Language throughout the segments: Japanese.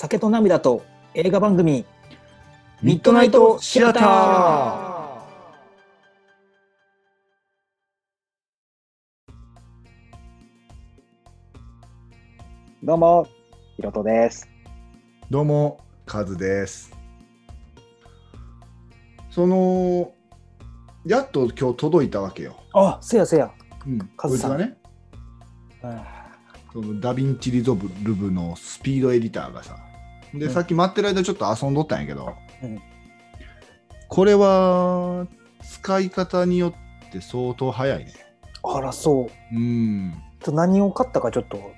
酒と涙と映画番組ミッドナイトシアターどうも、ひろとです。どうも、カズです。その、やっと今日届いたわけよ。あせやせや、うん、カズさんこいつがね、うんそのダヴィンチリゾルブのスピードエディターがさ、で、うん。さっき待ってる間ちょっと遊んどったんやけど、うん。これは使い方によって相当早いね。あらそう。うん。と何を買ったかちょっと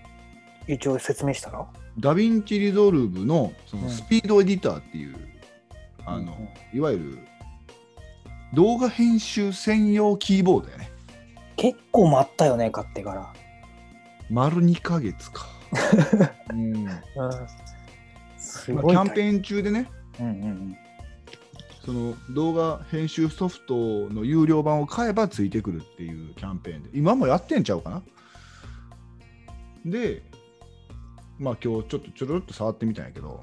一応説明したら？ダヴィンチリゾルブのそうん。のスピードエディターっていう、あの、うんいわゆる動画編集専用キーボードやね。結構待ったよね買ってから。丸2ヶ月か。うん。うんすまあ、ごいキャンペーン中でね、うんうんその動画編集ソフトの有料版を買えばついてくるっていうキャンペーンで、今もやってんちゃうかな？で、まあ今日ちょっとちょろっと触ってみたんやけど、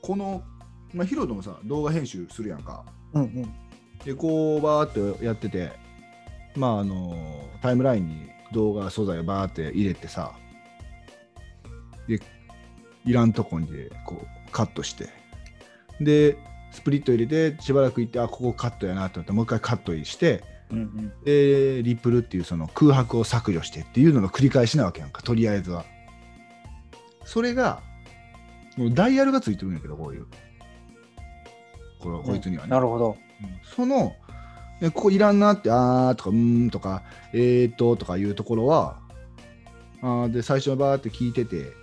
この、まあ、ヒロトもさ、動画編集するやんか。うんうんで、こうバーってやってて、まああの、タイムラインに動画素材をバーって入れてさ、で、いらんとこにでこうカットして、で、スプリット入れて、しばらく行って、あ、ここカットやなと思って、もう一回カットして、うんうんで、リップルっていうその空白を削除してっていうのの繰り返しなわけやんか、とりあえずは。それが、もうダイヤルがついてるんやけど、こういう。これこいつにはね。なるほどうんその、えここいらんなって、あーとか、うーんとか、えーととかいうところは、あーで、最初のバーって聞いてて、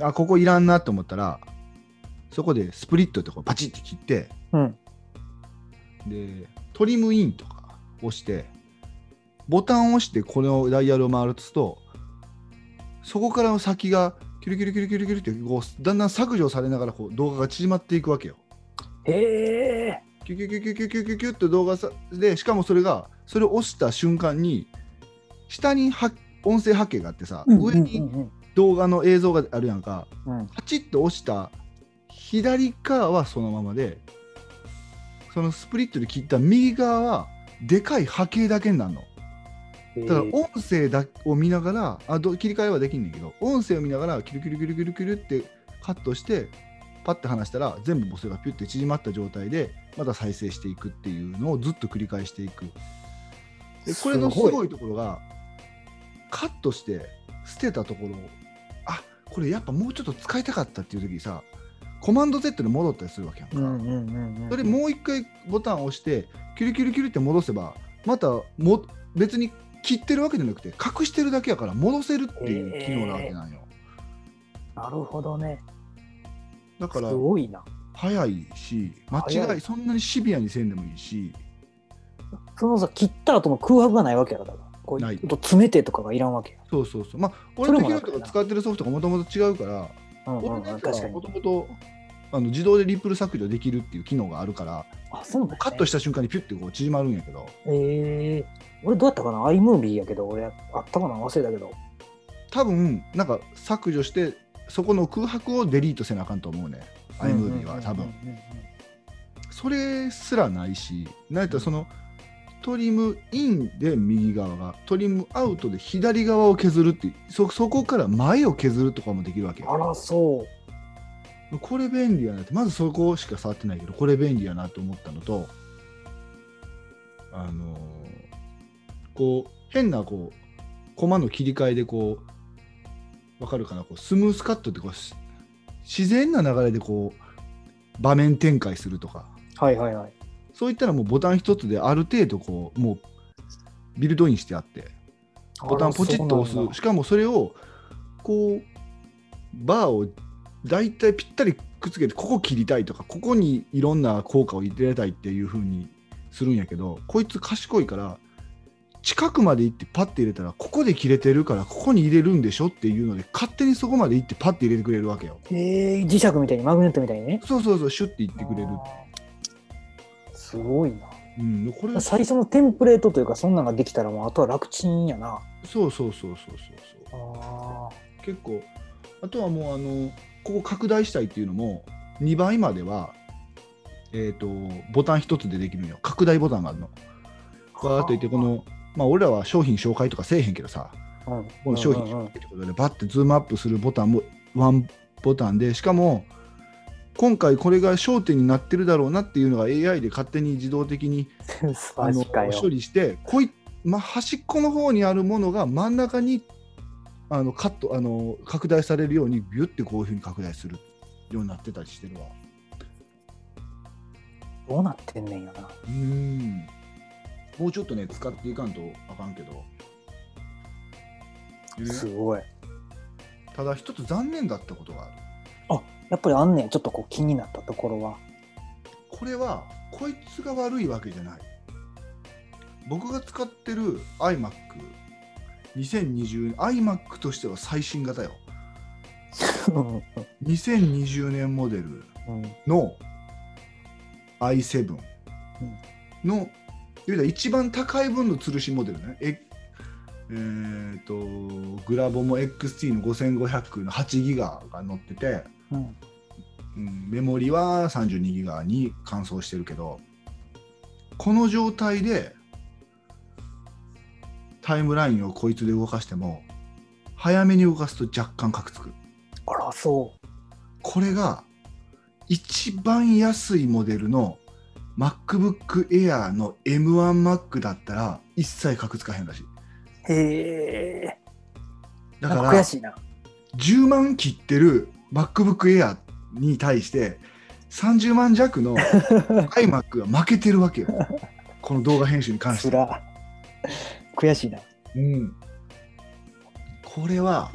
あ、ここいらんなと思ったら、そこでスプリットってこうパチッて切って、うんで、トリムインとか押して、ボタンを押してこのダイヤルを回ると、そこからの先がキュルキュルキュルキュルキュルってこうだんだん削除されながらこう動画が縮まっていくわけよ。へえキュキュキュキュキュキュキュキュって動画さでしかもそれがそれを押した瞬間に下には音声波形があってさ、上に動画の映像があるやんか。うん。パチッと押した左側はそのままでそのスプリットで切った右側はでかい波形だけになるの。だから音声だを見ながらあど切り替えはできんねんけど音声を見ながらキュルキュルキュルキュルキュルってカットしてパッて離したら全部もうそれがピュッて縮まった状態でまた再生していくっていうのをずっと繰り返していく。でこれのすすごいところがカットして捨てたところこれやっぱもうちょっと使いたかったっていう時にさコマンド Z で戻ったりするわけやんか、うんうんうんうんそれもう一回ボタンを押してキュルキュルキュルって戻せばまたも別に切ってるわけじゃなくて隠してるだけやから戻せるっていう機能なわけなんよ、なるほどね。だからすごいな。早いし間違い。そんなにシビアにせんでもいいし。そのさ切った後の空白がないわけやろだからこう詰めてとかがいらんわけやそうそうそう。まあそ俺とヒロれも楽やな。とか使ってるソフトがもともと違うからうんうんうん俺のやつは確かに。もともとあの自動でリップル削除できるっていう機能があるからあそうね、カットした瞬間にピュッてこう縮まるんやけど。ええ俺どうやったかな？iMovie やけど俺あったかな？忘れたけど。多分なんか削除してそこの空白をデリートせなあかんと思うね。iMovie は多分うんうんうんうんそれすらないし、なんやったらその、トリムインで右側が、トリムアウトで左側を削るってそ、そこから前を削るとかもできるわけよ。あらそう。これ便利やなって、まずそこしか触ってないけど、これ便利やなと思ったのと、あのーこう、変なこう、コマの切り替えでこう、わかるかな、こうスムースカットってこうし、自然な流れでこう、場面展開するとか、はいはいはいそういったらもうボタン一つである程度こうもうビルドインしてあってボタンポチッと押す。しかもそれをこうバーをだいたいぴったりくっつけてここ切りたいとかここにいろんな効果を入れたいっていう風にするんやけどこいつ賢いから近くまで行ってパッて入れたらここで切れてるからここに入れるんでしょっていうので勝手にそこまで行ってパッて入れてくれるわけよ。えー、磁石みたいにマグネットみたいにね。そうそうそうシュッて言ってくれるすごいな。うんこれ。最初のテンプレートというかそんなんができたらもうあとは楽ちんやな。そうそうそうそうそうそう。あ結構あとはもうあのここ拡大したいっていうのも2倍までは、えー、とボタン1つでできるのよ。拡大ボタンがあるの。バーっといってこの、まあ、俺らは商品紹介とかせえへんけどさうん。この商品紹介ってことでバッてズームアップするボタンもワンボタンでしかも今回これが焦点になってるだろうなっていうのが AI で勝手に自動的に あの処理してこい、まあ、端っこの方にあるものが真ん中にあのカットあの拡大されるようにビュッてこういうふうに拡大するようになってたりしてるわ。どうなってんねんやなうんもうちょっとね使っていかんとあかんけど。すごいただ一つ残念だったことがある。やっぱりあんねんちょっとこう気になったところはこれはこいつが悪いわけじゃない。僕が使ってる iMac2020 iMac としては最新型よ。うん2020年モデルうんの i7 うんの、いわゆる一番高い分の吊るしモデルね。ええー、とグラボも XT の5500の8ギガが載ってて、うん。うん、メモリは32ギガに乾燥してるけどこの状態でタイムラインをこいつで動かしても早めに動かすと若干カクつく。あらそこれが一番安いモデルの MacBook Air の M1Mac だったら一切カクつかへんらしい。うへえだかから悔しいな。10万切ってる MacBook Air に対して30万弱の iMac が負けてるわけよ。この動画編集に関して。悔しいな。うん、これは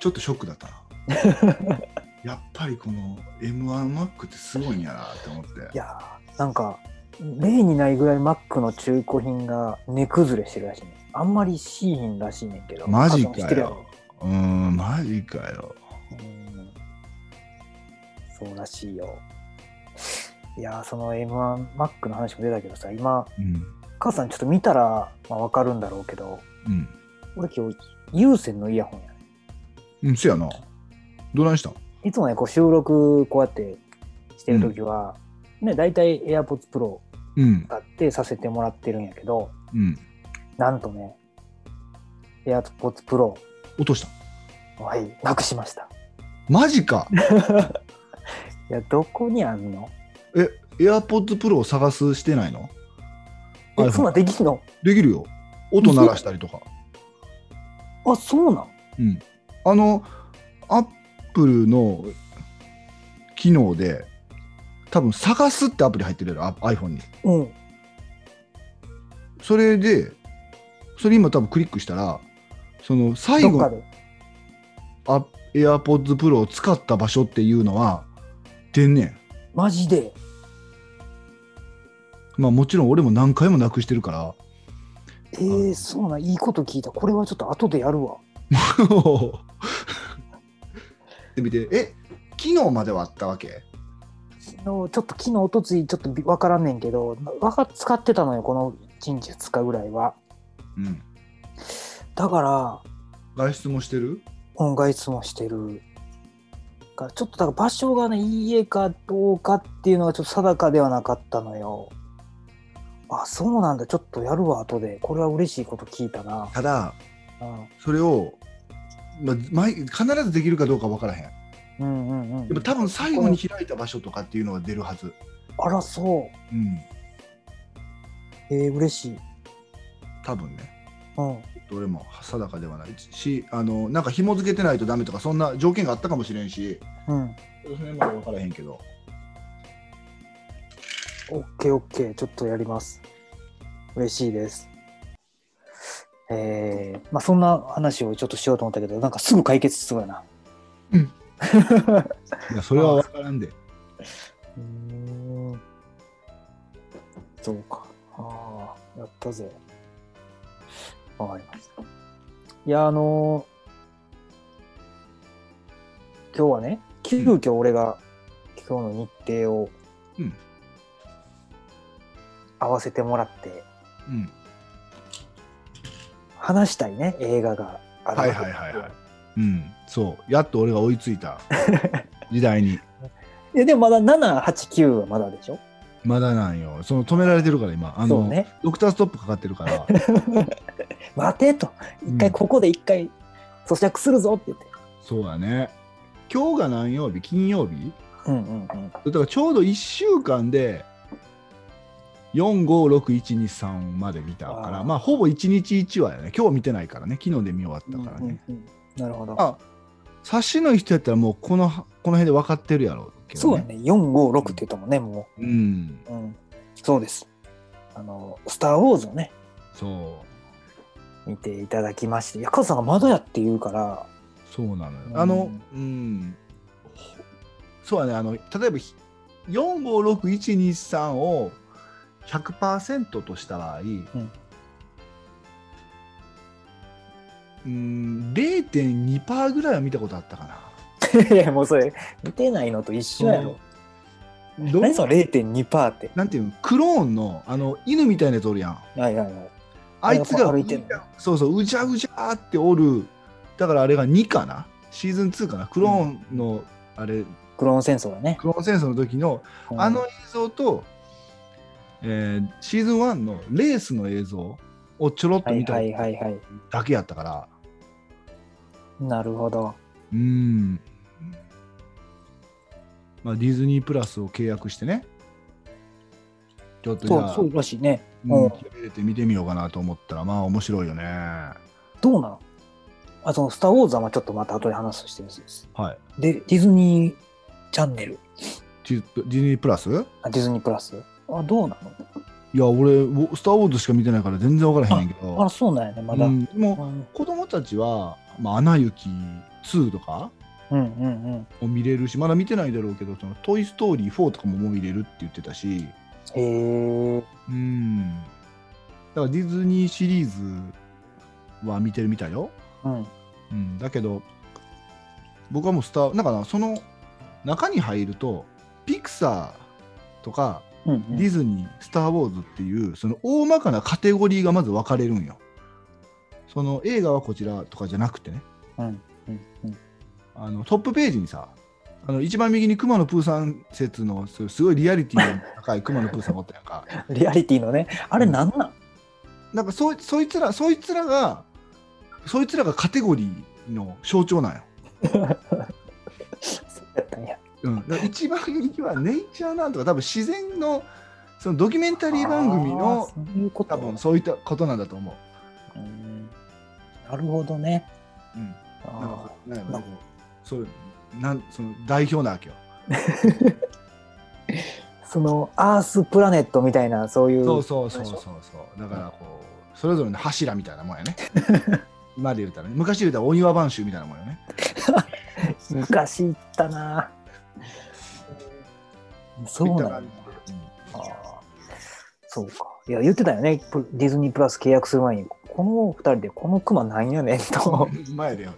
ちょっとショックだったな。やっぱりこの M1Mac ってすごいんやなって思って。いやーなんか例にないぐらい Mac の中古品が値崩れしてるらしいね。あんまりしいひんらしいねんけど。マジかよ。うーんマジかよ。うんそうらしいよ。いやーその M1Mac の話も出たけどさ今うん。母さんちょっと見たら、まあ、分かるんだろうけどうん。俺今日有線のイヤホンやねうんせやな。どないした？んいつもねこう収録こうやってしてる時は、ね大体 AirPods Pro うん。使ってさせてもらってるんやけどうん。なんとね AirPods Pro 落とした。はいなくしました。マジか いやどこにあんの？え AirPods Pro を探すしてないの？えそんなんできんの？できるよ。音鳴らしたりとか。あそうなん？うん、あの、アップルの機能で、多分探すってアプリ入ってるやろ、あ iPhone に。うん。それで、それ今多分クリックしたら、その最後、AirPods Pro を使った場所っていうのは、出んねん。マジで？まあもちろん俺も何回もなくしてるから、えー、そうなんいいこと聞いた。これはちょっと後でやるわ。で見て、え、機能まではあったわけ？昨日ちょっと昨日おとついちょっとび分からんねんけどわか使ってたのよこの1日2日ぐらいは。うん。だから外出もしてる？音外出もしてるからちょっとだから場所がね家かどうかっていうのはちょっと定かではなかったのよ。あそうなんだ。ちょっとやるわ後で。これは嬉しいこと聞いたな、ただ、うん、それを、まあ、毎必ずできるかどうか分からへん。うんうんうんでも多分最後に開いた場所とかっていうのが出るはず。あらそう。ん。うえー、嬉しい。多分ね。うんどれも定かではないし、あの、なんか紐付けてないとダメとか、そんな条件があったかもしれんし、うん。その辺まで分からへんけど。オッケーオッケー。ちょっとやります。嬉しいです。えー、まあそんな話をちょっとしようと思ったけどなんかすぐ解決しそうやな。うん。いや、それは分からんで。うーん。そうか。ああ、やったぜ。わかりました。いや、あのー今日はね、急遽俺が今日の日程をうん合わせてもらって、うん。話したいね、映画があるはいはいはいはい。うん、そう。やっと俺が追いついた時代に。えでもまだ7、8、9はまだでしょ？まだなんよ。その止められてるから今。あの、ね。ドクターストップかかってるから。待てと。一回、うんここで一回咀嚼するぞって言って。そうやね。今日が何曜日？金曜日？うんうんうん。だからちょうど1週間で456123まで見たからあーまあほぼ1日1話やね今日見てないからね昨日で見終わったからね、うんうんうんなるほど。あ察しの人やったらもうこのこの辺で分かってるやろうけど、そうやね。4、5、6って言ったもんね、もうんう。うん。そうです。あの、スター・ウォーズをね、そう見ていただきまして。いや、カズさんがまだやって言うから、そうなのよ、うんあのうんほそうやねあの例えば456123を100%とした場合、うん、0.2%ぐらいは見たことあったかな。いや、もうそれ、見てないのと一緒やろ。ど何その0.2%って。なんていうの？クローンのあの犬みたいなやつおるやん。はいはいはい。あいつが歩いてんのそうそううじゃうじゃーっておるだからあれが2かな？シーズン2かな？クローンの、あれクローン戦争だね。クローン戦争の時のうんあの映像と、えーシーズン1のレースの映像をちょろっと見たはいはいはいはい。だけやったから、なるほど。うーん。まあ、ディズニープラスを契約してね。ちょっとじゃあ、そうそうらしいね。うんうん入れて見てみようかなと思ったら、まあ面白いよね。はどうなんあそのスター・ウォーズはまあちょっとまた後で話すとしてです。い。で、ディズニーチャンネル、ディディズニープラス？いあディズニープラスあ、どうなや、俺、ウスター・ウォーズしか見てないから全然分からへんけのあ、ど、そうなんやね、まだ。ううんも、うん子供たちは、まあ、アナ雪2とか。も見れるし、まだ見てないだろうけど、そのトイ・ストーリー4とかももう見れるって言ってたし、へえ。うん。だからディズニーシリーズは見てるみたいよ。うん。うん、だけど、僕はもうスター、なんかな、その中に入ると、ピクサーとかうんうんディズニー、スター・ウォーズっていう、その大まかなカテゴリーがまず分かれるんよ。その映画はこちらとかじゃなくてね、うんうんうんあのトップページにさ、あの一番右に熊野プーさん説のすすごいリアリティの高い熊野プーさんがおったやんか。リアリティのね、あれなんなん？なんかそいそいつら、そいつらが、そいつらがカテゴリーの象徴なんよ。そうやったんや。うん、一番右はネイチャーなんとか多分自然のそのドキュメンタリー番組のそう多分そういったことなんだと思う。うんなるほどね。うん、なんかなそうなんその代表なわけよ。ー そのアースプラネットみたいな、そういう。そうそうそうそうそう。だからこうそれぞれの柱みたいなもんやね。今で言うたらね昔で言うたらお庭番衆みたいなもんよね。昔行ったな。そうなんだ。感じであーそうか。いや、言ってたよね。プディズニープラス契約する前に、この二人でこのクマなんやねんと。うん前でよ。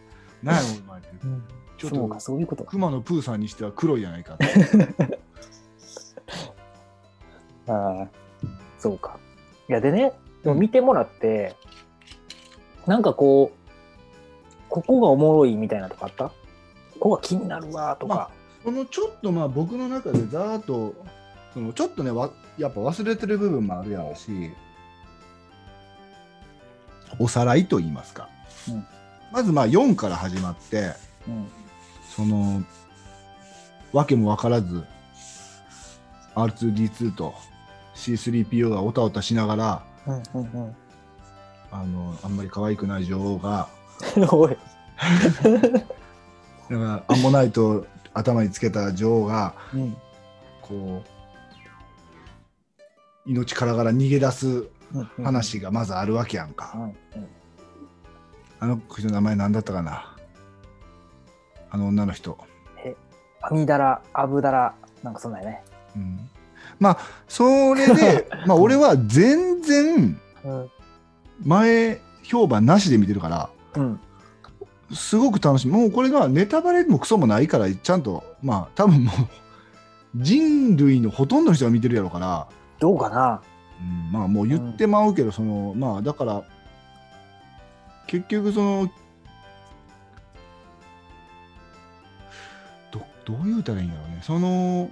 何やろお前ってちょっとそうか、そういうこと。熊野プーさんにしては黒いじゃないか。ああ、そうか。いや、でね、でも見てもらって、なんかこう、ここがおもろいみたいなとかあった？ここが気になるわとか。そのちょっとまあ僕の中でざーっとそのちょっとねわやっぱ忘れてる部分もあるやろうしおさらいと言いますか、うんまずまあ4から始まってうん。そのわけも分からず R2D2 と C3PO がおたおたしながらうんうんあのあんまり可愛くない女王がうん。おい。だからアンモナイトを頭につけた女王がうんこう命からがら逃げ出すうんうん。話がまずあるわけやんか、うんうん。あの人の名前何だったかな？あの女の人、アミダラ、アブダラ、なんかそんなんやね。うん、まあそれで まあ俺は全然うん。前評判なしで見てるからうん。すごく楽しいもうこれがネタバレもクソもないからちゃんとまあ多分もう人類のほとんどの人が見てるやろうからどうかなうん、まあもう言ってまうけど、そのまあだから結局そのどう言うたらいいんやろうね。その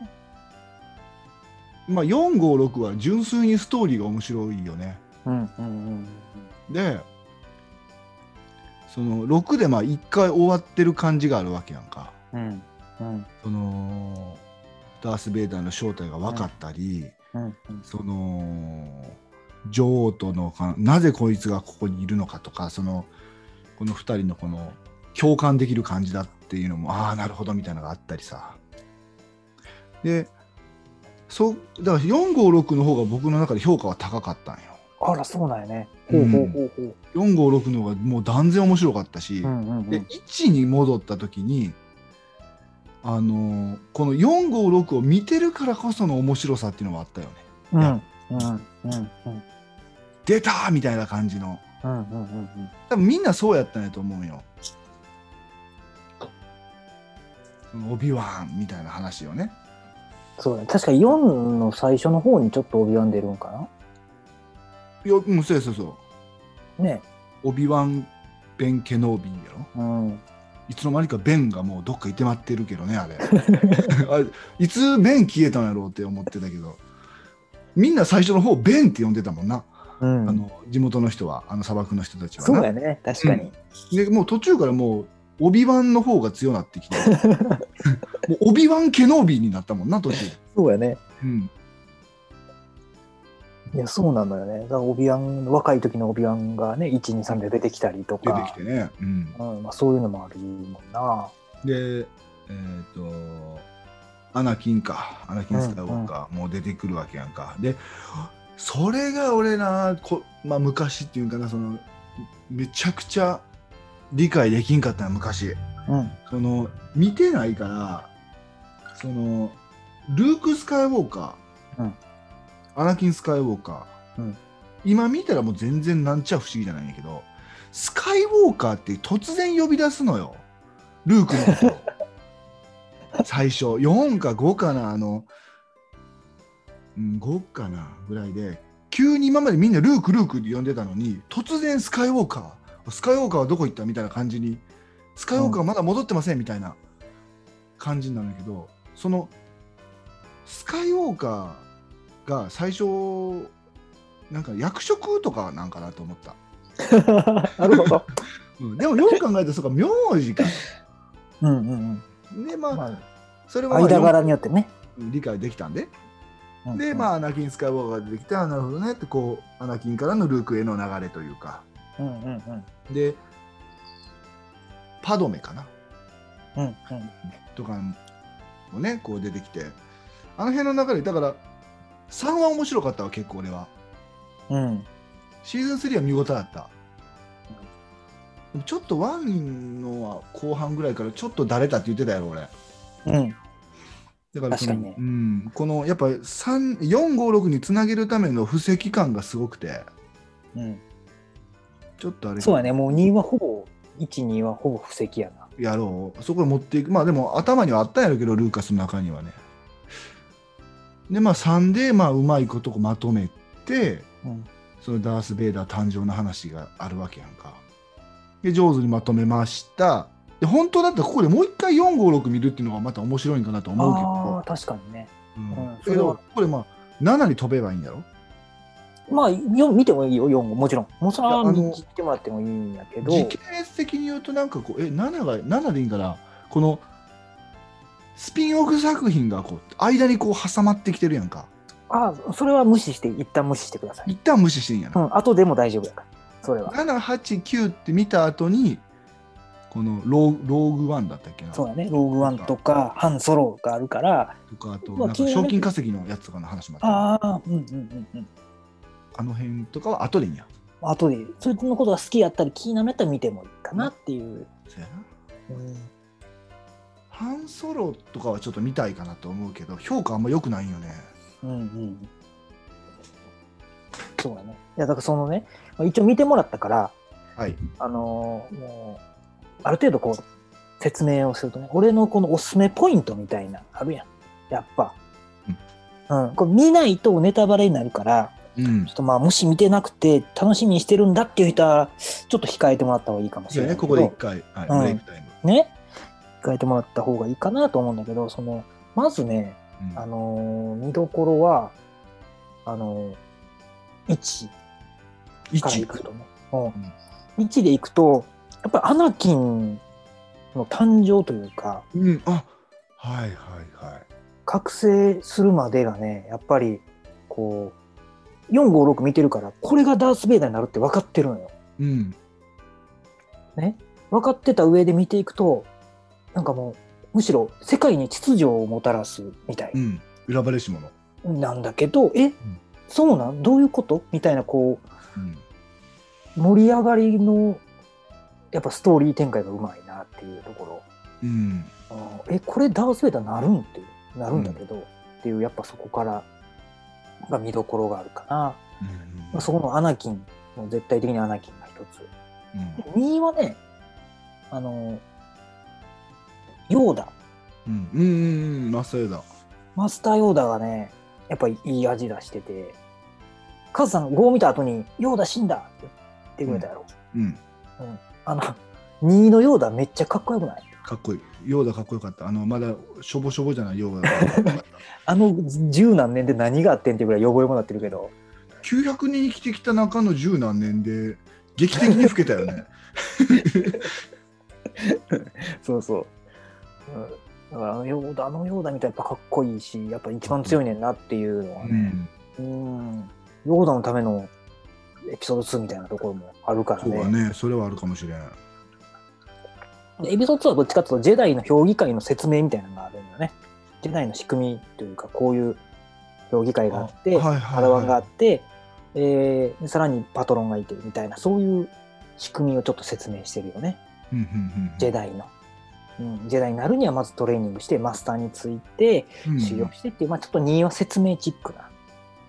まあ456は純粋にストーリーが面白いよね。うんうんでその6でまあ1回終わってる感じがあるわけやんか。うんうん。そのダース・ベイダーの正体が分かったり、うんうん。その女王とのかなぜこいつがここにいるのかとかそのこの2人のこの共感できる感じだっていうのもああなるほどみたいなのがあったりさ。でそうだから456の方が僕の中で評価は高かったんよ。あらそうなんやね。ほうほうほうほう。456の方がもう断然面白かったし、うんうんうでん1に戻った時にあのこの456を見てるからこその面白さっていうのもあったよね。うんうんうんうん。出たみたいな感じの。うんうんうん多分みんなそうやったんやと思うよオビワンみたいな話をね。そうだね。確か4の最初の方にちょっと帯ワン出るんかな？いやうんそうそうそう。ね。オビワン・ベン・ケノービーやろ？うん。いつの間にかベンがもうどっかいてまってるけどねあれ。あれいつベン消えたんやろうって思ってたけど。みんな最初の方ベンって呼んでたもんな、うん。あの地元の人はあの砂漠の人たちはな。そうやね。確かに。でもう途中からもうオビワンの方が強なってきて もうオビワン・ケノービーになったもんな途中、そうやね。うん、いやそうなのよね。だからオビワン若い時のオビワンがね123で出てきたりと出てかきてね、うん、うん。まあ、そういうのもあるもんな。でえっ、とアナキンか。アナキン・スカイウォーカーもう出てくるわけやんか、でそれが俺なこ、まあ、昔っていうんかなそのめちゃくちゃ理解できんかったの昔。うん。その見てないからそのルーク・スカイウォーカー、うん。アナキン・スカイウォーカー、うん。今見たらもう全然なんちゃ不思議じゃないんやけどスカイウォーカーって突然呼び出すのよ。ルークのこと。を 最初。4か5かなあの、うん、5かなぐらいで急に今までみんなルークルークって呼んでたのに突然スカイウォーカースカイウォーカーはどこ行ったみたいな感じにスカイウォーカーまだ戻ってませんみたいな感じなんだけど、そのスカイウォーカーが最初なんか役職とかなんかなと思った、なるほど。うん、でもよく考えたらそうか名字か。うんうんうん。でまあ、まそれは間柄によってね。理解できたんで。で、あまあ、アナキン・スカイウォーカーが出てきて、あなるほどねって、こう、アナキンからのルークへの流れというか、うんうんうん。で、パドメかな？うんうんとかもね、こう出てきて、あの辺の流れ、だから、3は面白かったわ、結構俺は。うん。シーズン3は見事だった。でもちょっと1のは後半ぐらいからちょっとだれたって言ってたやろ、俺。うん。だからそのねうん、このやっぱ3 456につなげるための布石感がすごくて、うんちょっとあれ。そうやね。もう2はほぼ12はほぼ布石やな。やろう。そこに持っていく。まあでも頭にはあったんやろうけどルーカスの中にはね。でまあ3でまあうまいことこうまとめてうん。そのダース・ベイダー誕生の話があるわけやんか。で上手にまとめました。で本当だったらここでもう一回456見るっていうのがまた面白いんかなと思うけああ確かにね。ど、うん。うんだけどそれは。これまあ7に飛べばいいんやろ？まあ4見てもいいよ4もちろん。もうそれはいやあの見てもらってもいいんやけど。時系列的に言うとなんかこうえ7が7でいいんかな？このスピンオフ作品がこう間にこう挟まってきてるやんか。ああそれは無視して一旦無視してください。一旦無視していいんやな、うん後でも大丈夫やからそれは。789って見た後にこのローローグワンだったっけな？そうやね。ローグワンとかハンソロがあるから。とかあとまあなんか賞金稼ぎのやつとかの話もあったああうんうんうんうんあの辺とかは後でいいんや後でそいつのことが好きやったり気になるんやったら見てもいいかなっていう、そうやな。うんハンソロとかはちょっと見たいかなと思うけど評価あんま良くないんよね。うんうん。そうだね。いやだからそのねまあ一応見てもらったからはい。あのーもうある程度こう説明をするとね俺のこのおすすめポイントみたいなあるやん。やっぱ、うん。これ見ないとネタバレになるからうん。ちょっとまあもし見てなくて楽しみにしてるんだっていう人はちょっと控えてもらった方がいいかもしれないけど。ここで一回、はいうん。ブレイクタイム。ね。控えてもらった方がいいかなと思うんだけど、その、まずね、うん。あのー見どころは、あのー、1からい一くとね。うん。1でいくと、やっぱりアナキンの誕生というか、うん、あはいはいはい。覚醒するまでがね、やっぱり、こう、456見てるから、これがダース・ベイダーになるって分かってるのよ。うん、ね？分かってた上で見ていくと、なんかもう、むしろ世界に秩序をもたらすみたいうん、選ばれし者。なんだけど、え、そうなん？どういうこと？みたいな、こうん、う、盛り上がりの、やっぱストーリー展開がうまいなっていうところ。うん、えこれダース・ベイダーなるんってなるんだけど、っていうやっぱそこからが見どころがあるかな、まあ、そこのアナキンも絶対的にアナキンが一つ。うん、で2位はねあのヨーダ。うん、うん、うん、マスターだ。マスターヨーダがねやっぱりいい味出しててカズさん5を見た後に「ヨーダ死んだ!」って言ってくれたやろ、うん、あの2位のヨーダめっちゃかっこよくない？かっこいい。ヨーダかっこよかった。あの、まだしょぼしょぼじゃないヨーダ。あの十何年で何があってんっていうぐらいよぼよぼなってるけど900人生きてきた中の十何年で劇的に老けたよね。そうそう。うんだからあのヨーダ、あのヨーダみたいやっぱかっこいいし、やっぱ一番強いねんなっていうのはね、うん、うん、ヨーダのためのエピソード2みたいなところもあるからね。そうだね。それはあるかもしれん。でエピソード2はどっちかっていうと、ジェダイの評議会の説明みたいなのがあるんだね。ジェダイの仕組みというか、こういう評議会があって、はいはいパダワンがあはって、えーでさらにパトロンがいてみたいな、そういう仕組みをちょっと説明してるよね。い。うんうんうんジェダイの。うん、ジェダイになるにはまずトレーニングしてマスターについてうん修行してっていう、まあちょっと2は説明チック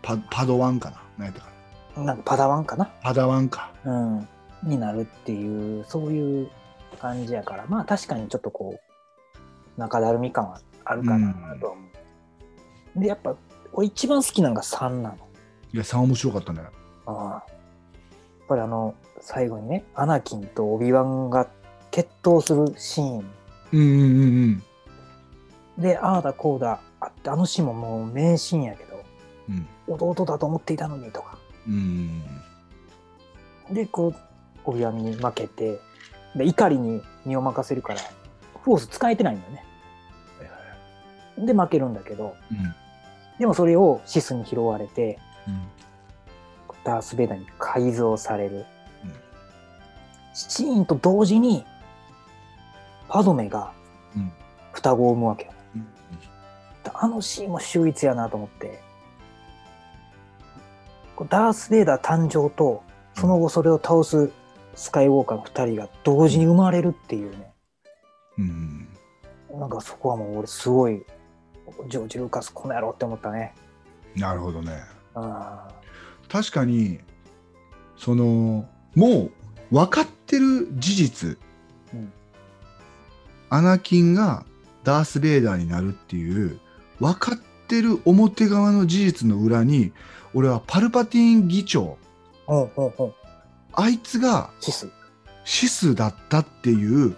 パパドワンかな？何やったかな。な？なんかパダワンかな、パダワンか。うん、になるっていうそういう感じやから。まあ確かにちょっとこう中だるみ感はあるかなとは思う、でやっぱ俺一番好きなのが3なの。いや、3面白かったね。ああ。やっぱりあの最後にねアナキンとオビワンが決闘するシーン。うんうんうん。でああだこうだあってあのシーンももう名シーンやけどうん。弟だと思っていたのにとか。うん。でこうオビワンに負けてで怒りに身を任せるからフォース使えてないんだよね。で負けるんだけどうん。でもそれをシスに拾われてうん。ダース・ベイダーに改造される、うん。シーンと同時にパドメがうん。双子を産むわけよ。うん。あのシーンも秀逸やなと思って。ダース・ベイダー誕生とその後それを倒すスカイウォーカーの2人が同時に生まれるっていうね。うん。なんかそこはもう俺すごいジョージ・ルーカスこの野郎って思ったね。なるほどね。あ確かに、その、もう分かってる事実、うん。アナキンがダース・ベイダーになるっていう、分かってる表側の事実の裏に、俺はパルパティン議長、うんうんう。んあいつがシス。シスだったっていう、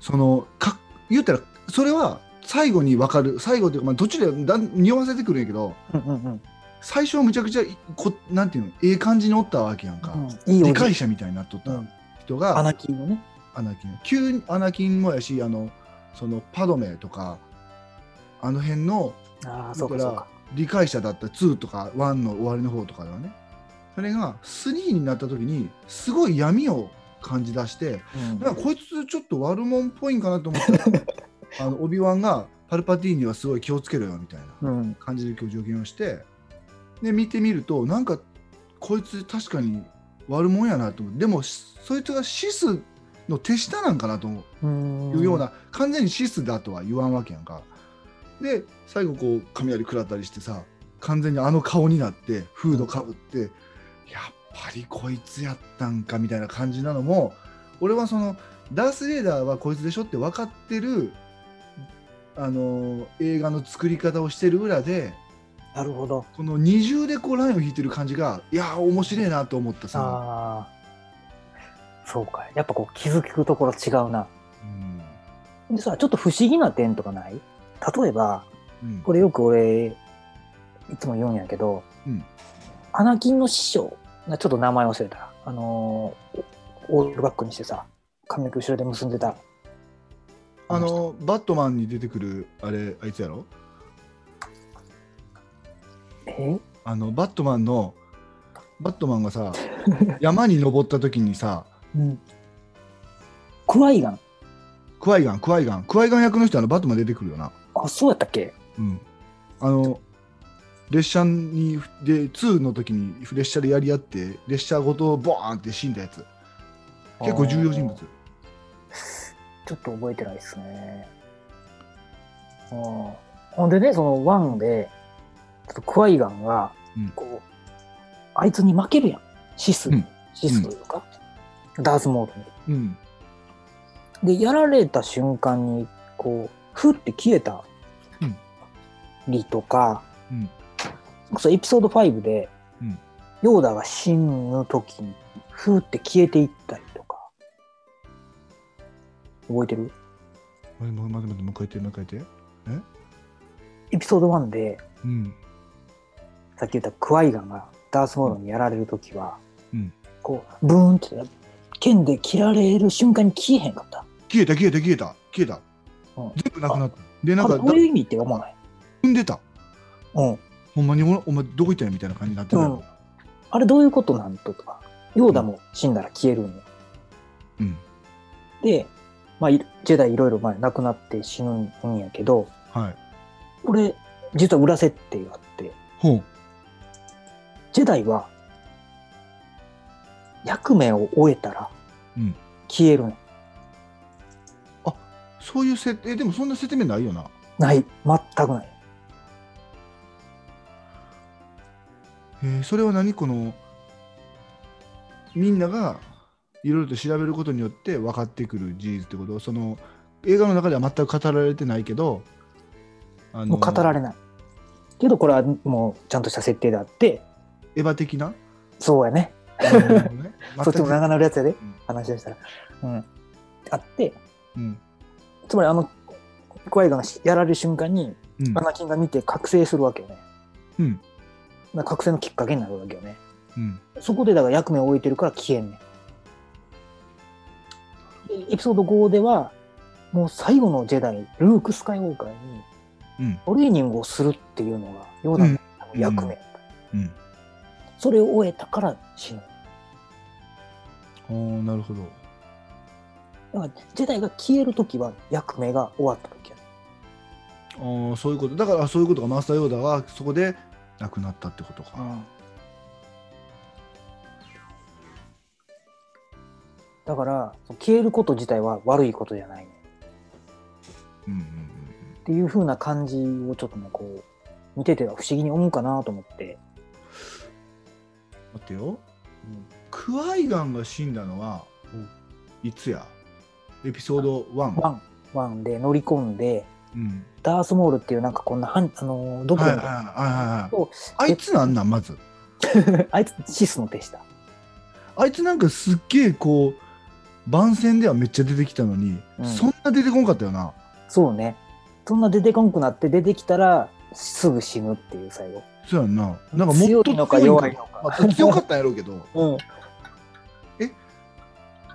その、か言ったら、それは最後に分かる、最後っていうか、まあ、途中でだん匂わせてくるんやけど、うんうんうん。最初はむちゃくちゃいこ、なんていうの、ええ感じにおったわけやんか。うん。いい理解者みたいになっとった。うん。人が、アナキンのね。アナキン。急にアナキンもやしあのそのパドメとかあの辺のああそうか理解者だった2とか1の終わりの方とかではねそれが3になった時にすごい闇を感じ出してうん。なんかこいつちょっと悪者っぽいんかなと思ったら あのオビワンがパルパティーニはすごい気をつけろよみたいなうん。感じで今日助言をしてで見てみるとなんかこいつ確かに悪者やなと思ってでもそいつがシスの手下なんかなというような、完全にシスだとは言わんわけやんか。で最後こう雷食らったりしてさ完全にあの顔になってフードかぶって、やっぱりこいつやったんかみたいな感じなのも俺はそのダース・レーダーはこいつでしょって分かってるあの映画の作り方をしてる裏でなるほど。この二重でこうラインを引いてる感じがいやー面白いなと思ったさ。そうか。やっぱこう気づくところ違うな。うん。でさ、ちょっと不思議な点とかない？例えば、うん。これよく俺、いつも言うんやけど、うんアナキンの師匠、ちょっと名前忘れた。あのー、オールバックにしてさ、髪の毛後ろで結んでた。あのバットマンに出てくるあれあいつやろ？え？あのバットマンのバットマンがさ 山に登った時にさうん。クワイガン？クワイガンクワイガンクワイガン役の人あのバットマン出てくるよなあ、そうやったっけ？うんあの列車にで2の時に列車でやり合って列車ごとボーンって死んだやつ。結構重要人物。ちょっと覚えてないですね。うんほんでね、その1で、ちょっとクワイガンがうん、こう、あいつに負けるやん。シス。うん。シスというか、ダースモードに。うん。で、やられた瞬間に、こう、ふって消えたうん。りとか、うんそうエピソード5で、うん。ヨーダが死ぬ時に、ふって消えていったりとか。覚えてる？待って待って待ってもう一回言ってもう一回言って。エピソード1で、うん。さっき言ったクワイガンがダースモードにやられる時は、うん。こう、ブーンって、剣で切られる瞬間に消えへんかった。消えた消えた消えた。消えた、うん。全部なくなった。でなんかだどういう意味って思わない？踏んでた。うん。ほんまにおお前どこ行ったんやみたいな感じになってたよ。あれどういうことなんとか。ヨーダも死んだら消えるんよ。うん。で、まあ、いジェダイいろいろまあ亡くなって死ぬんやけど、はい。これ、実は裏設定があって、ほう。ジェダイは、役目を終えたらうん。消えるんよそういう設定でもそんな説明ないよな。ない。全くない。えーそれは何このみんながいろいろと調べることによって分かってくる事実ってこと？その映画の中では全く語られてないけどあもう語られない。けどこれはもうちゃんとした設定であって、エヴァ的な？そうやね。そっちも長なるやつやで、うん話をしたら。うん。あって、うんつまりあの、クワイガンがやられる瞬間に、うんアナキンが見て覚醒するわけよね。うんだから覚醒のきっかけになるわけよね。うんそこでだから役目を終えてるから消えんねん。でエピソード5では、もう最後のジェダイ、ルーク・スカイウォーカーにうんトレーニングをするっていうのが、ヨーダの役目やった。うんそれを終えたから死ぬ。おーなるほどだから、ジェダイが消えるときは役目が終わったときやね。あーそういうことだからそういうことがマスターヨーダはそこで亡くなったってことか、だから、消えること自体は悪いことじゃないね。うんうんっていう風な感じをちょっとね、こう、見てて不思議に思うかなと思って。待ってよ。クワイガンが死んだのは、うん。いつや？エピソード 1? ワン、ワンで乗り込んで、うん、ダースモールっていうなんかこんなはん、あのー、ドクロみはいはいはいはいとあいつなんなんまず？あいつシスの手下。あいつなんかすっげえこう番宣ではめっちゃ出てきたのに、うん。そんな出てこんかったよな。そうね。そんな出てこんくなって出てきたらすぐ死ぬっていう最後。そうやんな。なんかもっと強いのか弱いのか。まあ強かったんやろうけど。うん。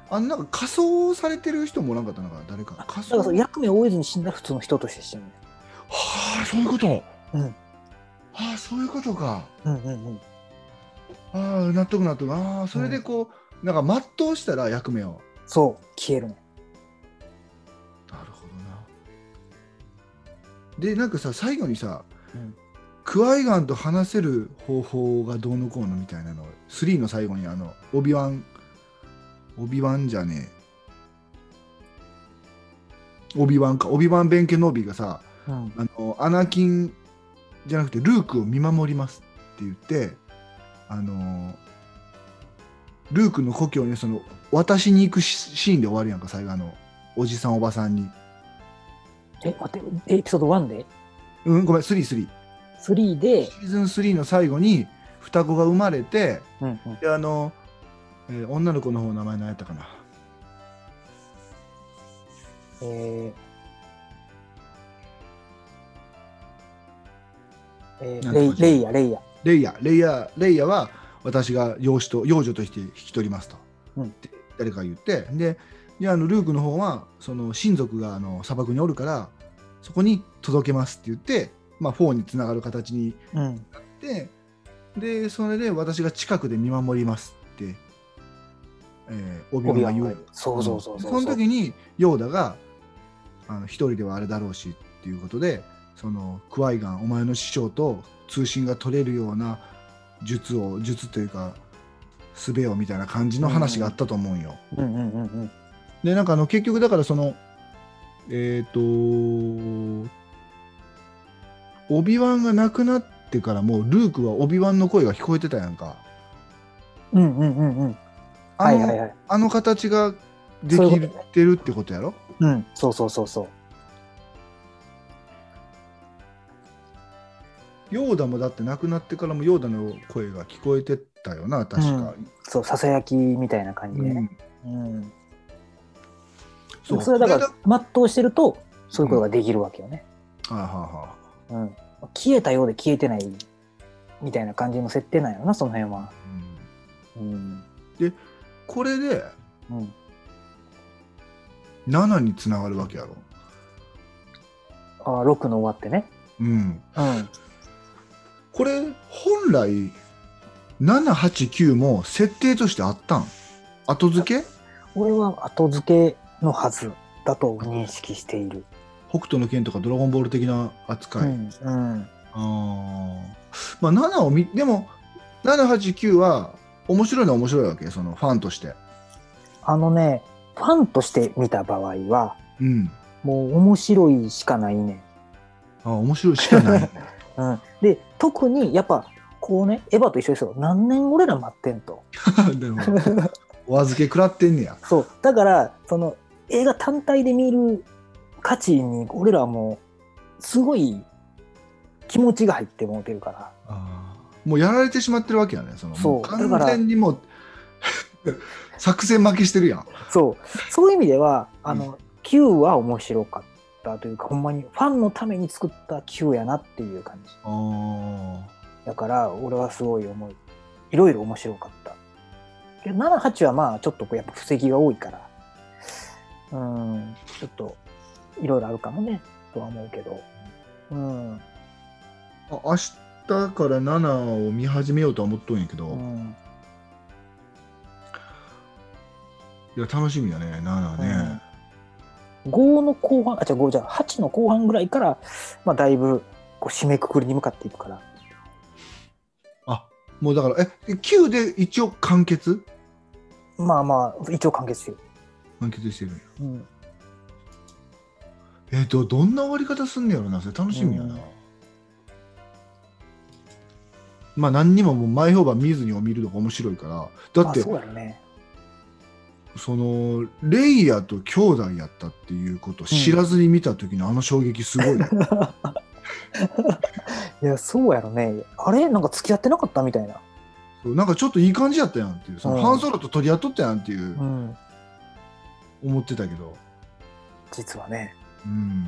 あのなんか仮装されてる人もおらんかったなんか誰か。仮からそう役目を終えずに死んだら普通の人として死ぬね。はあそういうこと、うん。はあそういうことか。うんうんうん。ああ納得納得。ああそれでこう、なんか全うしたら役目を。そう、消えるね。なるほどな。でなんかさ最後にさ、うん。クワイガンと話せる方法がどうのこうのみたいなの3の最後にあのオビワンオビワンじゃねえオビワンかオビワン弁慶のオビがさうん。あのアナキンじゃなくてルークを見守りますって言ってあのルークの故郷にその渡しに行くシシーンで終わるやんか最後あのおじさんおばさんにえ、待って、エピソード1で？うんごめん33 ?3 で、シーズン3の最後に双子が生まれてうんうん。であの、えー、女の子の方の名前何やったかな？えー、えー、レイヤレイヤレイヤレイヤレイヤは私が養子と養女として引き取りますと、うん、誰か言って。であのルークの方はその親族があの砂漠におるからそこに届けますって言って、まあ、ーにつながる形になって、うん、でそれで私が近くで見守りますってえー、オビワンが言うそうそうそうその時にヨーダがあの一人ではあれだろうしっていうことでそのクワイガンお前の師匠と通信が取れるような術を術というか術をみたいな感じの話があったと思うんよ。うんうんうんうん。でなんかあの結局だからそのえっ、とオビワンが亡くなってからもうルークはオビワンの声が聞こえてたやんか。うんうんうんうん。あの,、はいはいはい。あの形ができてるってことやろ？うん、そうそうそうそう。ヨーダもだって亡くなってからもヨーダの声が聞こえてたよな確か、そう、ささやきみたいな感じでうんね。うん。そうそれはだかこら、全うしてると、そういうことができるわけよね。れだはいはいはうん。消えたようで消えてないみたいな感じの設定なんやろな、その辺は。いうんうん。これでうん。7につながるわけやろああ、6の終わってね。うんうん。これ本来789も設定としてあったん？後付け？俺は後付けのはずだと認識している。北斗の拳とかドラゴンボール的な扱い、うん。うん。あーまあ7を見でも789は面白いのは面白いわけ？そのファンとしてあのね、ファンとして見た場合は、うんもう面白いしかないね。あ面白いしかない うん。で、特にやっぱ、こうね、エヴァと一緒ですよ。何年俺ら待ってんと。でもお預け食らってんねやそう。だから、その、映画単体で見る価値に、俺らはもう、すごい気持ちが入ってもうてるから。あーもうやられてしまってるわけやねそのそうも完全にもう 作戦負けしてるやんそう。そういう意味では、あの、Q は面白かったというか、ほんまにファンのために作った Q やなっていう感じ。あだから、俺はすごい思い、いろいろ面白かった。けど7、8はまあ、ちょっとこうやっぱ布石が多いから、うん、ちょっと、いろいろあるかもね、とは思うけど。うん。あ明日から7を見始めようとは思っとんやけど、いうん。や楽しみやね7ね、5の後半、あ、じゃあ5じゃあ8の後半ぐらいから、まあ、だいぶ、こう、締めくくりに向かっていくから。あもうだからえ9で一応完結？まあまあ、一応完結してる。完結してるんやうん。えっ、とどんな終わり方すんねやろなそれ楽しみやな、うんまあ何にももう前評判見ずにを見るのが面白いからだって、まあ、ね。そのレイヤと兄弟やったっていうことを知らずに見た時のあの衝撃すごい、いや、そうやろね。あれ？なんか付き合ってなかったみたいな。そうなんかちょっといい感じやったやんっていうその、うんハンソロと取り合っとったやんっていううん。思ってたけど、実はね。うん、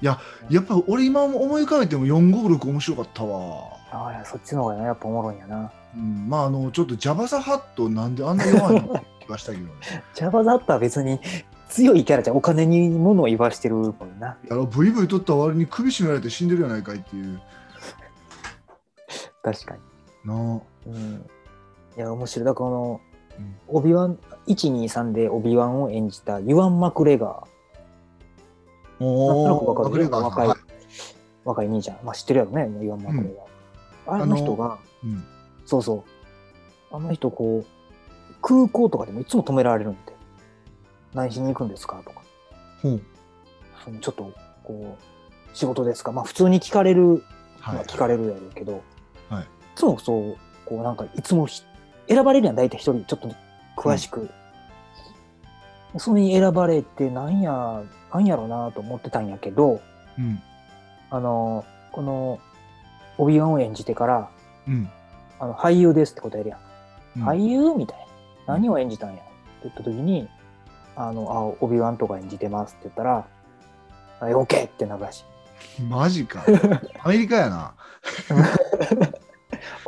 いややっぱ俺今思い浮かべても456面白かったわ、あそっちの方がね、やっぱおもろいんやな。うん、まああのちょっとジャバザハットなんであんな弱いのって気がしたけどねジャバザッタは別に強いキャラじゃんお金に物を言わしてるもんな。やろブイブイ取った割に首絞められて死んでるやないかいっていう確かに。なあうん。いや、面白い。だからこの、うんオビワン、123でオビワンを演じたユワン・マクレガー。なんとなくわかるマクレガー若いはい若い兄ちゃん。まあ知ってるやろね、ユワン・マクレガー。あの人が、うんそうそう。あの人、こう、空港とかでもいつも止められるんで。何しに行くんですかとか。ほうそのちょっと、こう、仕事ですかまあ普通に聞かれる、はいまあ聞かれるやろうけど、はいいつもそう、こうなんかいつもひ選ばれるやん、大体一人、ちょっと詳しく。それに選ばれて、なんや、なんやろうなと思ってたんやけど、うんあの、この、オビワンを演じてから、うんあの俳優ですって答えるやん。うん俳優みたいな。何を演じたんやって言った時に、あの、あ、オビワンとか演じてますって言ったら、あオッケーってなるらしい。マジか。アメリカやな。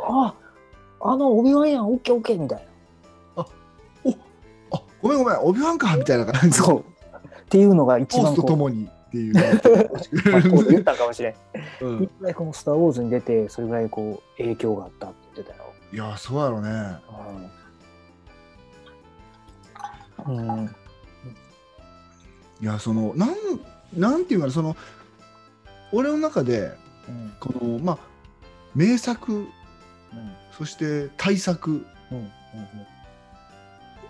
ああの、オビワンやん、オッケーオッケーみたいあごめんごめん、オビワンかみたいな感な。じ。そう。っていうのが一番こう、ズとともにっていう。言ったんかもしれん。うん一回この「スター・ウォーズ」に出てそれぐらいこう影響があったって言ってたよ。いや、そうやろね。うん。うん。いや、その、なん、なんていうかな、その、俺の中で、うん。この、まあ、名作、うん。そして大作うん。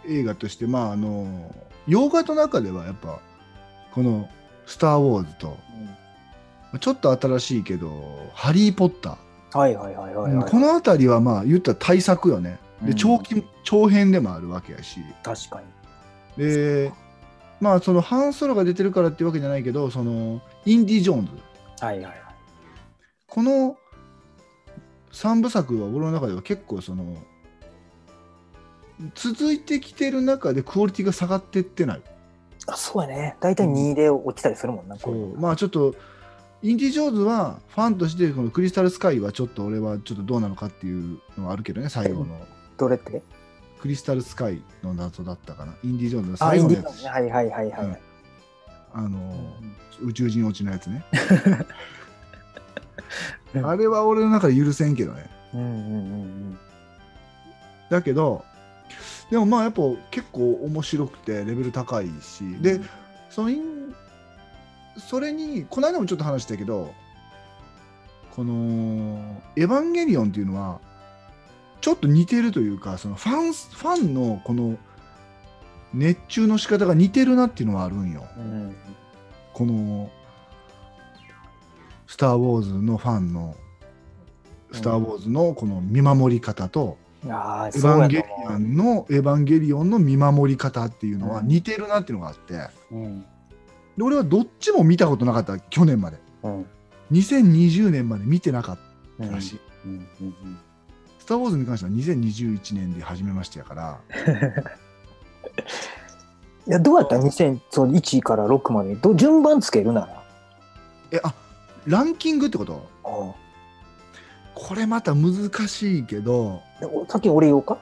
映画として、まあ、あの、洋画の中ではやっぱ、この、スター・ウォーズと、ちょっと新しいけど、ハリー・ポッター。はいはいはいはい、はい。この辺りはまあ言ったら大作よね。でうん長期長編でもあるわけやし確かに。でまあそのハンソロが出てるからっていうわけじゃないけどそのインディ・ジョーンズはいはいはい。この3部作は俺の中では結構その続いてきてる中でクオリティが下がってってない。あそうやね。大体2で落ちたりするもんな。こそう。いうのまあちょっとインディ・ジョーンズはファンとしてこのクリスタル・スカイはちょっと俺はちょっとどうなのかっていうのはあるけどね最後の。どれって？クリスタル・スカイの謎だったかな。インディ・ジョーンズのあ、最後の。やつ。はいはいはいはい。うん。あのうん。宇宙人落ちのやつね。う んあれは俺の中で許せんけどね。うんうんうん。だけどでもまあやっぱ結構面白くてレベル高いしうん。でそのインそれにこの間もちょっと話したけどこの「エヴァンゲリオン」っていうのはちょっと似てるというかそのファンファンのこの熱中の仕方が似てるなっていうのはあるんよ。うんこの「スター・ウォーズ」のファンの「スター・ウォーズ」のこの見守り方とうん。ああ、「エヴァンゲリ思オン」の「エヴァンゲリオン」の見守り方っていうのはうん似てるなっていうのがあってでう。うん。俺はどっちも見たことなかった去年までうん。2020年まで見てなかっうん。たらしいうんうんうん。「スター・ウォーズ」に関しては2021年で始めましたやから いや、どうやった？ら2000そう1から6までど順番つけるなら。えあランキングってこと？あこれまた難しいけど。先俺言おうか？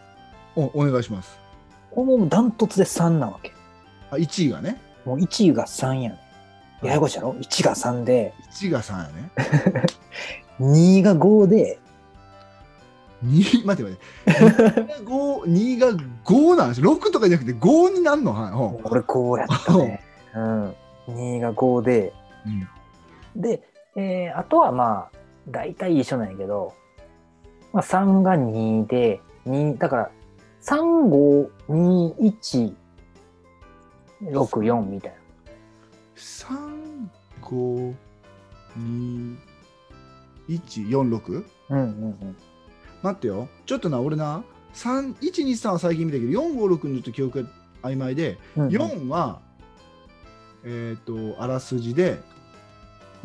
おお願いします。もうダントツで3なわけ。あ1位がね。もう1位が3やねん。ややこしいやろ ?1 が3で、1が3やね。2が5で、2待って待って。2が5 2が5なんですよ。6とかじゃなくて5になんの？はい。ほ俺5やったね。う。ん。2が5で、ううん。で、えーあとはまあ、大体一緒なんやけど、まあ、3が2で、2、だから、3、5、2、1、6、4みたい3、5、2、1、4、6? な。うんうんうん。待ってよ。ちょっとな、俺な、3、1、2、3は最近見たけど、4、5、6にちょっと記憶が曖昧で、うんうん4は、えっ、と、あらすじで、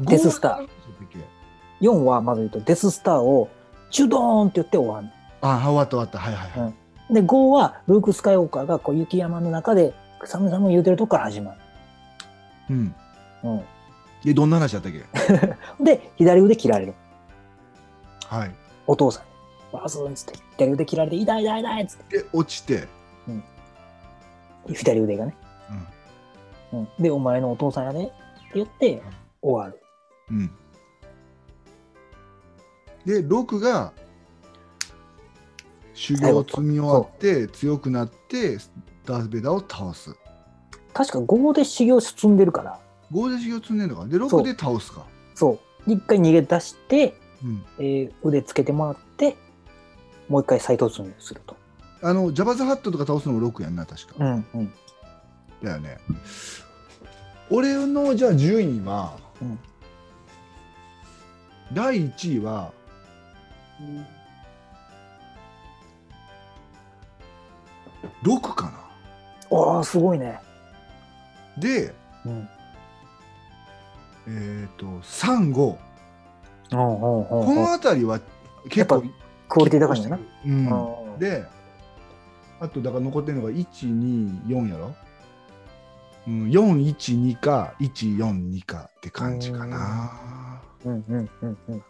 デススター5は何だったっけ？4はまず言うと、デススターをチュドーンって言って終わる。あ、終わった終わった。はいはいはい。で、5はルーク・スカイウォーカーがこう雪山の中で寒々言うてるとこから始まうん。る。うん。で、どんな話だったっけ？で、左腕切られる。はい。お父さんに。バスンっつって、左腕切られて、痛い痛い痛いっつっで、落ちて、て、左腕がね。うん。で、お前のお父さんやねって言って、終わる。うん。うん。で、6が、修行を積み終わって、強くなって、ダース・ベイダーを倒す。確か5で修行進んでるから、5で修行積んでんのか。で、そう6で倒すか。そう。一回逃げ出して、うん。えー腕つけてもらって、もう一回再突入すると。あの、ジャバズ・ハットとか倒すのも6やんな、確か。うんうん。だよね。俺の、じゃあ順位は、うん第1位は、6かな。ああ、すごいね。で、うん。えっ、と、3、5。うんうんうんこうんの辺りは結構やクオリティ高いんだな。うん。うんで、あとだから残ってるのが1、2、4やろ？うん、4、1、2か、1、4、2かって感じかな。うんうんうんうん。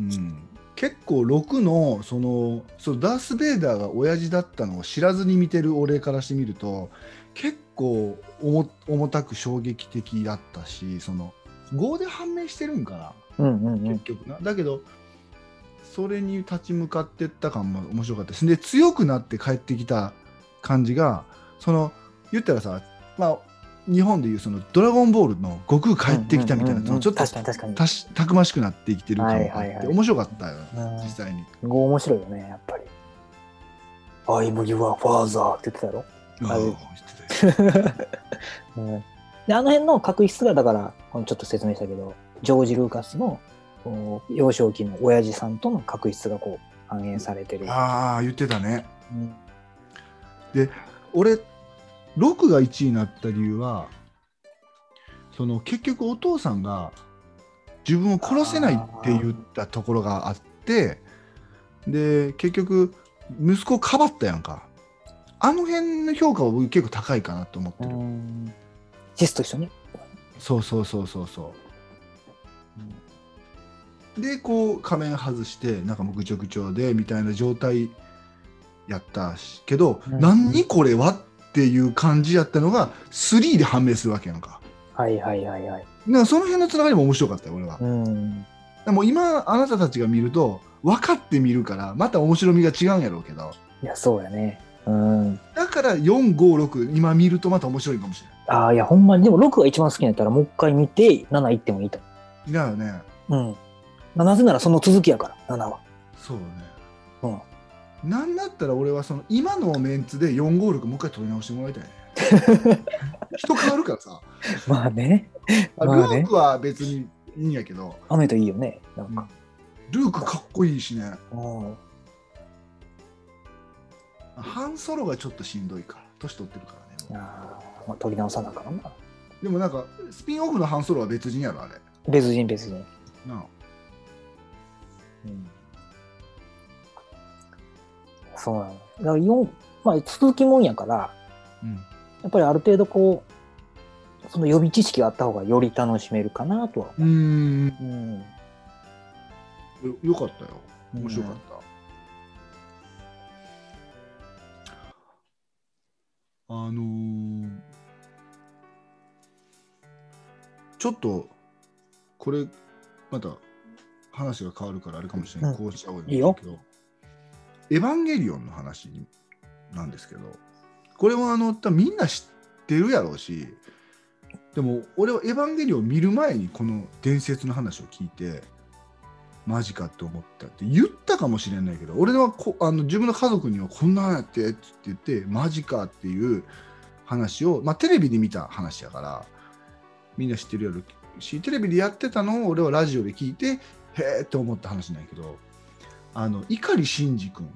うん、結構6のそのそうダース・ベイダーが親父だったのを知らずに見てる俺からしてみると結構重重たく衝撃的だったしその5で判明してるんかなうんうんうん。結。局な、だけどそれに立ち向かってった感も面白かったです。で強くなって帰ってきた感じがその言ったらさまあ日本でいうその「ドラゴンボール」の悟空帰ってきたみたいな、うんうんちょっと。たしたくましくなって生きてる感があって、はいはいはい面白かったよ、うん実際に。語面白いよね、やっぱり。I'm your father って言ってたやろ？あ言ってたよ うん、であの辺の確執がだからちょっと説明したけどジョージ・ルーカスの幼少期の親父さんとの確執がこう反映されてる。ああ言ってたね。うん俺6が1位になった理由はその結局お父さんが自分を殺せないって言ったところがあってで結局息子をかばったやんか。あの辺の評価は僕結構高いかなと思ってる、うん。シスと一緒に？そうそうそうそうそう。でこう仮面外してなんかもうぐちょぐちょでみたいな状態やったしけど、うん。何これはっていう感じやったのが3で判明するわけやんかはいはいはいはい。だからその辺のつながりも面白かったよ俺は、うん。でも今あなたたちが見ると分かって見るからまた面白みが違うんやろうけどいや、そうやね。うん。だから456今見るとまた面白いかもしれああ、いや、ほんまに、でも6が一番好きやったらもう一回見て、7行ってもいいとないだよね思う。うん。まあなぜならその続きやから、7は。そうねうん。なんだったら俺はその今のメンツで456もう一回取り直してもらいたいね 人変わるからさまあね。あまあねルークは別にいいんやけど、あの人いいよね。なんか。ルークかっこいいしねうん。ハンソロがちょっとしんどいから年取ってるからねああ、まあ、取り直さなあかんな。でもなんかスピンオフのハンソロは別人やろあれ別人別人。なあうん。そうなの。だから4、まあ続きもんやから、うん。やっぱりある程度こう、その予備知識があった方がより楽しめるかなとはう。ーん。思う。うん。よよかったよ。面白かった、あのーちょっとこれまた話が変わるからあれかもしれない、うん。こうした方がいいいよ。いんだけどエヴァンゲリオンの話なんですけどこれはあの多分みんな知ってるやろうしでも俺はエヴァンゲリオン見る前にこの伝説の話を聞いてマジかって思ったって言ったかもしれないけど俺はこあの自分の家族にはこんなんやってって言ってマジかっていう話を、まあ、テレビで見た話やからみんな知ってるやろしテレビでやってたのを俺はラジオで聞いてへえって思った話なんやけどあの碇シンジ君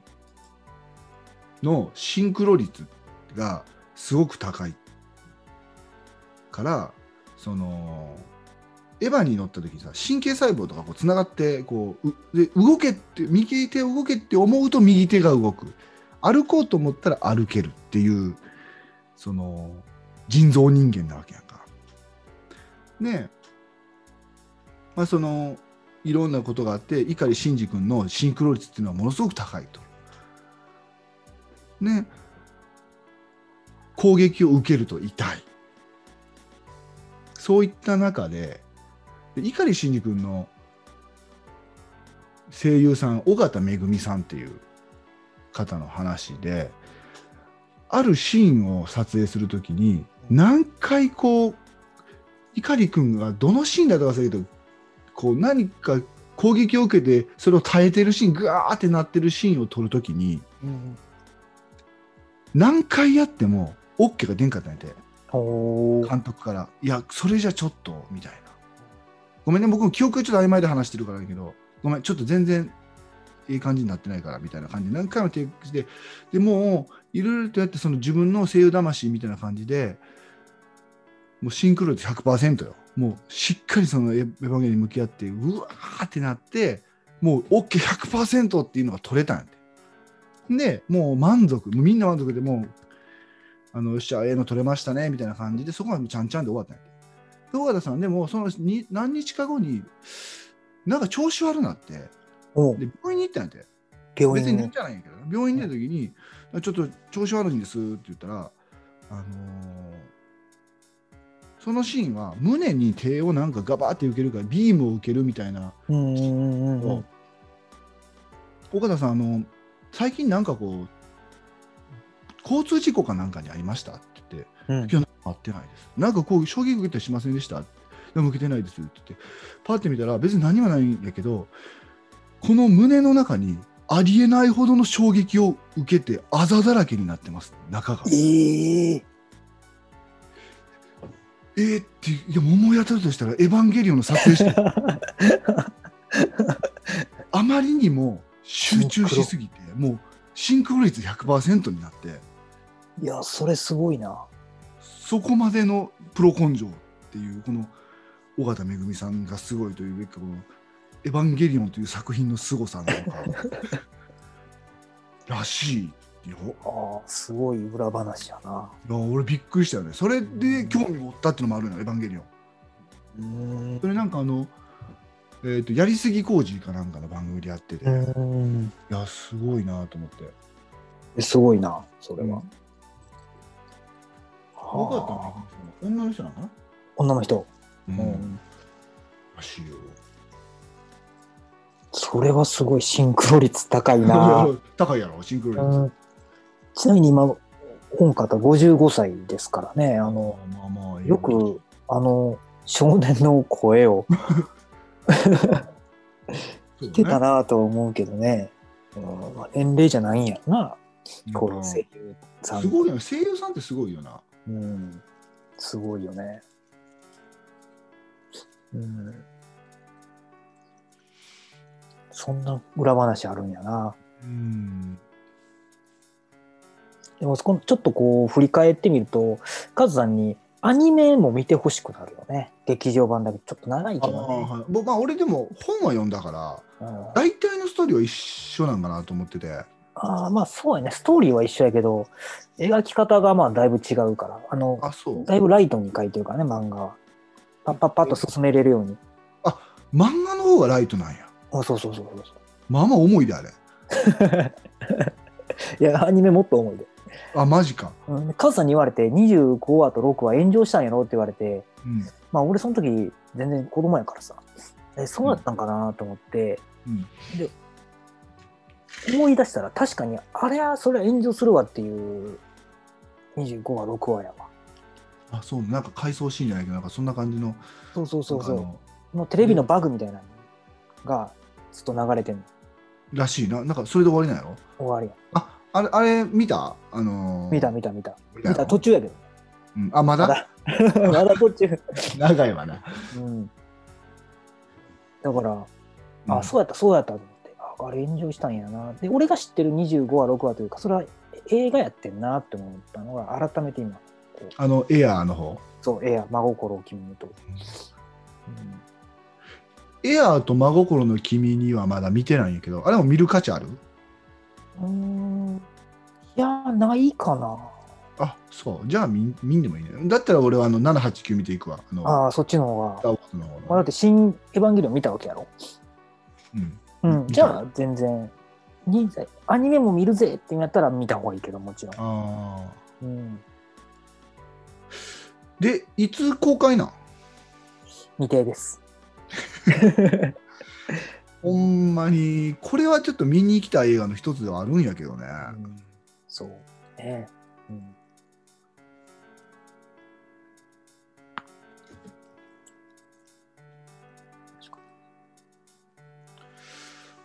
のシンクロ率がすごく高いからそのエヴァに乗った時にさ神経細胞とかこうつながってこうで動けって右手動けって思うと右手が動く歩こうと思ったら歩けるっていうその人造人間なわけやんか。ねえまあそのいろんなことがあって碇シンジ君のシンクロ率っていうのはものすごく高いと。ね攻撃を受けると痛い。そういった中で碇シンジ君の声優さん尾形めぐみさんっていう方の話であるシーンを撮影するときに何回こう碇君がどのシーンだと忘れるけどこう何か攻撃を受けてそれを耐えてるシーングワーってなってるシーンを撮るときにうん。何回やっても OK が出んかったんやて。監督から「いやそれじゃちょっと」みたいな。ごめんね僕も記憶ちょっと曖昧で話してるからだけどごめんちょっと全然いい感じになってないからみたいな感じ。で何回もテイクしてでもういろいろとやってその自分の声優魂みたいな感じでもうシンクロ率100%よもうしっかりそのエヴァンゲリオンに向き合ってうわーってなってもう OK100% っていうのが取れたんやて。でもう満足みんな満足でもうあのよっしゃええの取れましたねみたいな感じでそこはちゃんちゃんで終わったんやて。尾形さんでもそのに何日か後になんか調子悪なってで病院に行ったんやて。病院に。別に寝。てないんやけどな病院に出た時に、ちょっと調子悪いんですって言ったら、あのーそのシーンは胸に手をなんかガバーって受けるからビームを受けるみたいな、うんうんうんうん。岡田さんあの最近なんかこう交通事故かなんかにありましたって言ってうんいや、なんか会ってないです。なんかこう、衝撃受けたりしませんでした？でも受けてないですって言って、パッて見たら、別に何もないんやけど、この胸の中にありえないほどの衝撃を受けて、あざだらけになってます、中が。えええー、って、でも思い当たるとしたら、エヴァンゲリオンの撮影して、あまりにも集中しすぎて、もうシンクロ率100%になって、いや、それすごいな。そこまでのプロ根性っていうこの尾形めぐみさんがすごいというべきかこの「エヴァンゲリオン」という作品の凄さなのか らしいよ。ああ、すごい裏話やな。いや俺びっくりしたよね。それで興味持ったっていうのもあるのよ「エヴァンゲリオン」。うんそれなんかあの、えー、とやりすぎ工事かなんかの番組でやってて、いうん。やすごいなと思って。すごいな、それは。尾形めぐみはあさんは女の人なのかな、女の人。ううんん。らしいよ。それはすごいシンクロ率高いな。高いやろシンクロ率。うんちなみに今、本方55歳ですからね。あの、まあまあよく、あの、少年の声を聞けたなと思うけどね。うん年齢じゃないんやろな、こ声優さん。すごいよね声優さんってすごいよな。うん。すごいよね。うん。そんな裏話あるんやな。うん。でもそこちょっとこう振り返ってみると、カズさんにアニメも見てほしくなるよね。劇場版だけどちょっと長いああけどね。はい、僕まあ俺でも本は読んだからうん大体のストーリーは一緒なんかなと思ってて。あーまあそうやね。ストーリーは一緒やけど、描き方がまあだいぶ違うから、あの、あそう。だいぶライトに書いてるからね、漫画は。パッパッパッと進めれるように。漫画の方がライトなんや。あそうそうそうそう。まあまあ重いであれ。いや、アニメもっと重いで。あマジか。うん、カズさんに言われて、25話と6話炎上したんやろって言われて、うん。まあ俺その時全然子供やからさ、えそうだったんかなと思って、うん。思い出したら確かに、あれはそれは炎上するわっていう25話、6話やわ。あそうなんか回想シーンじゃないけどなんかそんな感じの。そうそうそうそう。のテレビのバグみたいなのがずっと流れてんの。らしいな。なんかそれで終わりなんやろ？終わりや。ああれあれ見た？あのー見た見た見た。見た見た途中やけど。うん、あまだ？まだ まだ途中。長いわな。うん。だから、うんあ、そうやった、そうやったと思って、ああれ炎上したんやな。で、俺が知ってる25話、6話というか、それは映画やってんなって思ったのが、改めて今、あのエアーの方？そう、エア、真心を君にと。エアーと真心の君にはまだ見てないんやけど、あれも見る価値ある？うん。いや、ないかな。あそう。じゃあ見見んでもいいね。だったら俺はあの789見ていくわ。あのああ、そっちの方が。の方まあ、だのって、新エヴァンゲリオン見たわけやろ。うん。うん。じゃあ、全然、にアニメも見るぜってやったら見た方がいいけど、もちろん。ああ。うん。で、いつ公開なん？未定です。ほんまに、これはちょっと見に行きたい映画の一つではあるんやけどね。うんそうね。うん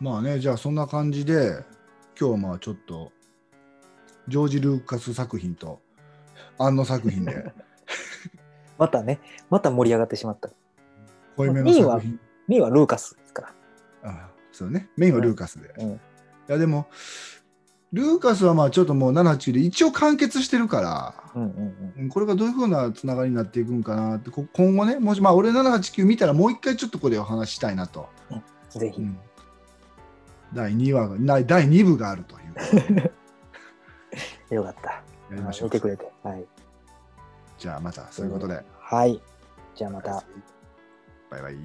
まあね、じゃあそんな感じで、今日はまあちょっと、ジョージ・ルーカス作品と、アンの作品で、またね、また盛り上がってしまった。濃いめの作品。メインはルーカスですから。あそうね、メインはルーカスで。いうんや、でも、ルーカスはまあちょっともう789で一応完結してるから、うんうんうんこれがどういうふうなつながりになっていくんかなって、こ今後ね、もしまあ俺789見たらもう一回ちょっとここでお話ししたいなと。うん。ぜひ。うん第2話が、第2部があるという よかった。やりましょう見て。くれて。はい。じゃあまたそういうことで。はい。じゃあまた。バイバイ。